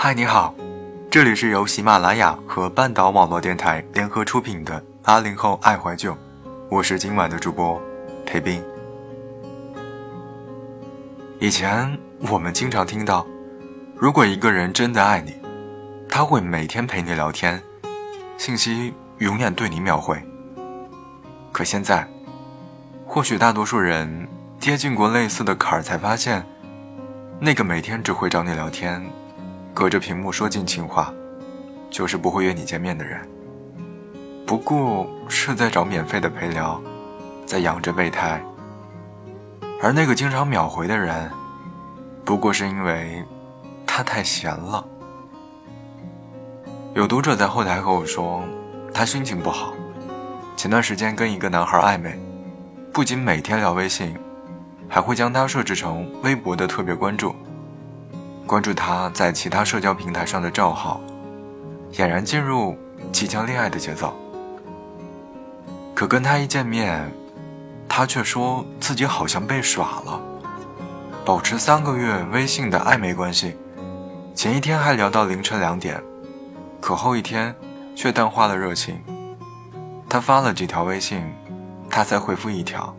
嗨，你好，这里是由喜马拉雅和半岛网络电台联合出品的《八零后爱怀旧》，我是今晚的主播裴斌。以前我们经常听到，如果一个人真的爱你，他会每天陪你聊天，信息永远对你秒回。可现在，或许大多数人接近过类似的坎儿，才发现，那个每天只会找你聊天。隔着屏幕说尽情话，就是不会约你见面的人。不过是在找免费的陪聊，在养着备胎。而那个经常秒回的人，不过是因为他太闲了。有读者在后台和我说，他心情不好，前段时间跟一个男孩暧昧，不仅每天聊微信，还会将他设置成微博的特别关注。关注他在其他社交平台上的账号，俨然进入即将恋爱的节奏。可跟他一见面，他却说自己好像被耍了。保持三个月微信的暧昧关系，前一天还聊到凌晨两点，可后一天却淡化了热情。他发了几条微信，他才回复一条，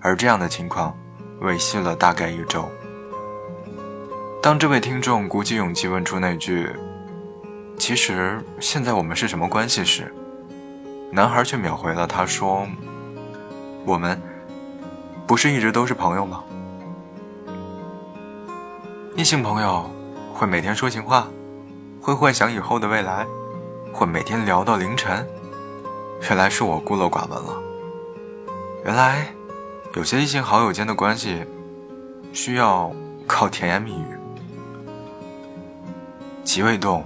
而这样的情况维系了大概一周。当这位听众鼓起勇气问出那句“其实现在我们是什么关系”时，男孩却秒回了他说：“我们不是一直都是朋友吗？”异性朋友会每天说情话，会幻想以后的未来，会每天聊到凌晨。原来是我孤陋寡闻了。原来有些异性好友间的关系需要靠甜言蜜语。极未动，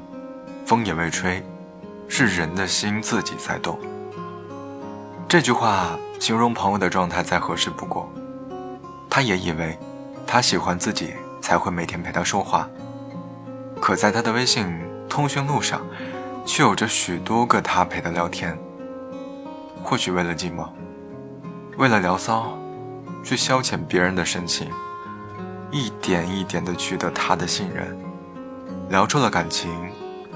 风也未吹，是人的心自己在动。这句话形容朋友的状态再合适不过。他也以为，他喜欢自己才会每天陪他说话。可在他的微信通讯录上，却有着许多个他陪他聊天。或许为了寂寞，为了聊骚，去消遣别人的深情，一点一点的取得他的信任。聊出了感情，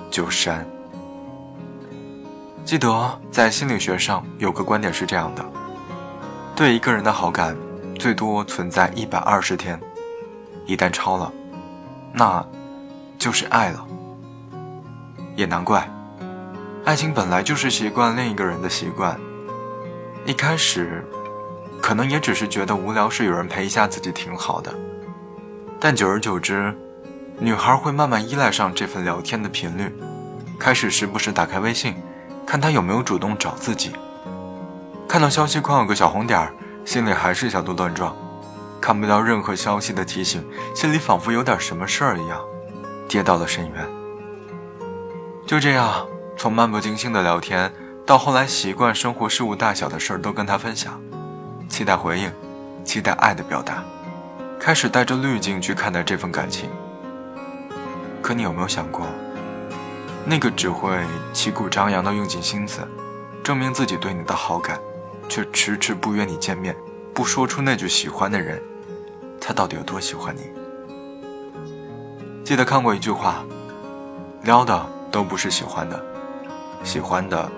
就删。记得在心理学上有个观点是这样的：对一个人的好感，最多存在一百二十天，一旦超了，那就是爱了。也难怪，爱情本来就是习惯另一个人的习惯。一开始，可能也只是觉得无聊时有人陪一下自己挺好的，但久而久之。女孩会慢慢依赖上这份聊天的频率，开始时不时打开微信，看他有没有主动找自己。看到消息框有个小红点儿，心里还是小鹿乱撞；看不到任何消息的提醒，心里仿佛有点什么事儿一样，跌到了深渊。就这样，从漫不经心的聊天，到后来习惯生活事物大小的事儿都跟他分享，期待回应，期待爱的表达，开始带着滤镜去看待这份感情。可你有没有想过，那个只会旗鼓张扬的用尽心思，证明自己对你的好感，却迟迟不约你见面，不说出那句喜欢的人，他到底有多喜欢你？记得看过一句话，撩的都不是喜欢的，喜欢的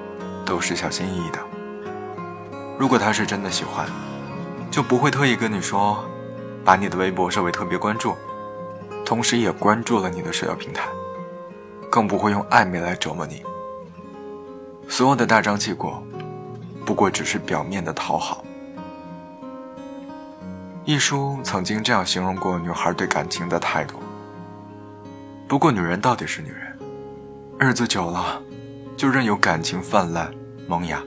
都是小心翼翼的。如果他是真的喜欢，就不会特意跟你说，把你的微博设为特别关注。同时也关注了你的社交平台，更不会用暧昧来折磨你。所有的大张旗鼓，不过只是表面的讨好。一书曾经这样形容过女孩对感情的态度。不过女人到底是女人，日子久了，就任由感情泛滥萌芽。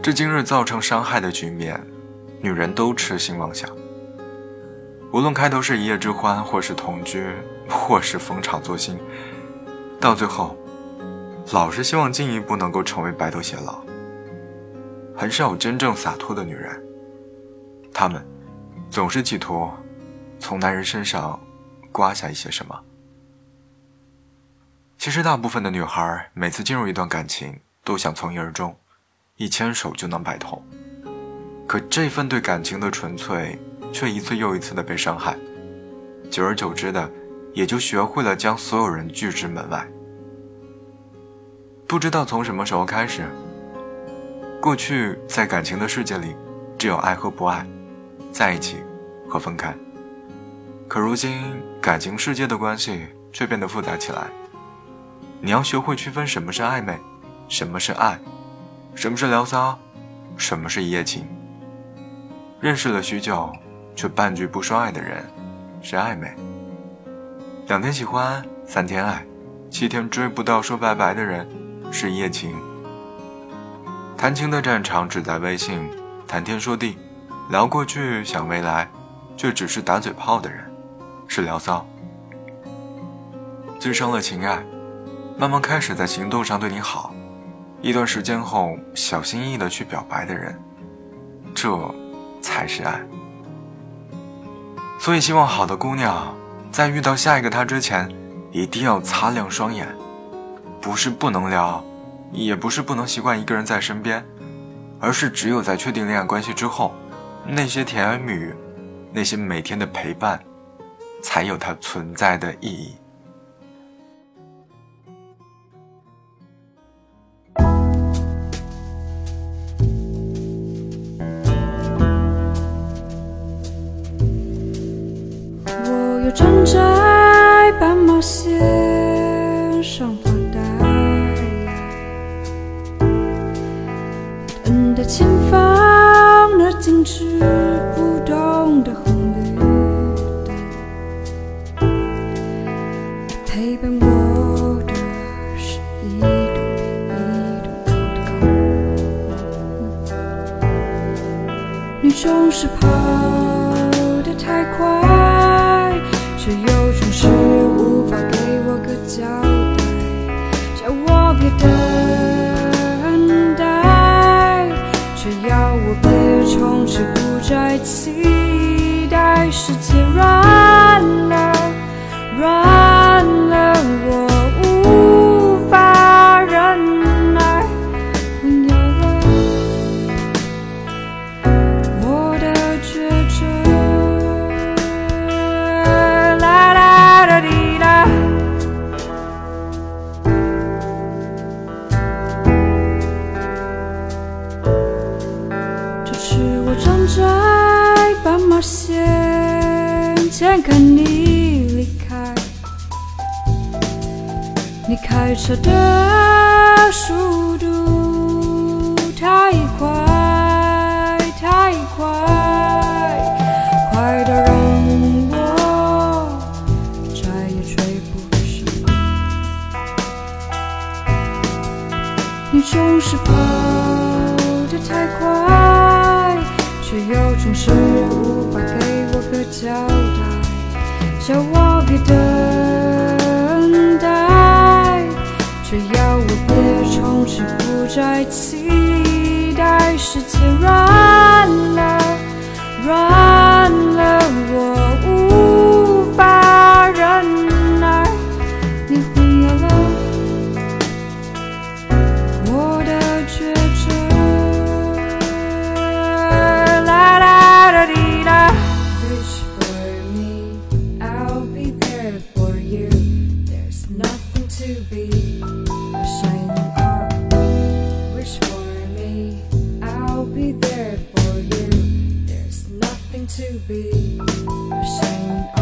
至今日造成伤害的局面，女人都痴心妄想。无论开头是一夜之欢，或是同居，或是逢场作戏，到最后，老是希望进一步能够成为白头偕老。很少有真正洒脱的女人，她们总是企图从男人身上刮下一些什么。其实，大部分的女孩每次进入一段感情，都想从一而终，一牵手就能白头。可这份对感情的纯粹。却一次又一次的被伤害，久而久之的，也就学会了将所有人拒之门外。不知道从什么时候开始，过去在感情的世界里，只有爱和不爱，在一起和分开。可如今，感情世界的关系却变得复杂起来。你要学会区分什么是暧昧，什么是爱，什么是聊骚，什么是一夜情。认识了许久，却半句不说爱的人，是暧昧。两天喜欢，三天爱，七天追不到说拜拜的人。是一夜情，谈情的战场只在微信，谈天说地，聊过去想未来，却只是打嘴炮的人，是聊骚。滋生了情爱，慢慢开始在行动上对你好，一段时间后小心翼翼的去表白的人，这才是爱。所以希望好的姑娘，在遇到下一个他之前，一定要擦亮双眼。不是不能聊，也不是不能习惯一个人在身边，而是只有在确定恋爱关系之后，那些甜言蜜语，那些每天的陪伴，才有它存在的意义。在斑前看你离开，你开车的速度太快太快，快到让我再也追不上。你总是跑得太快。却又总是无法给我个交代，叫我别等待，只要我别从此不再期待。世界软了，软 to be ashamed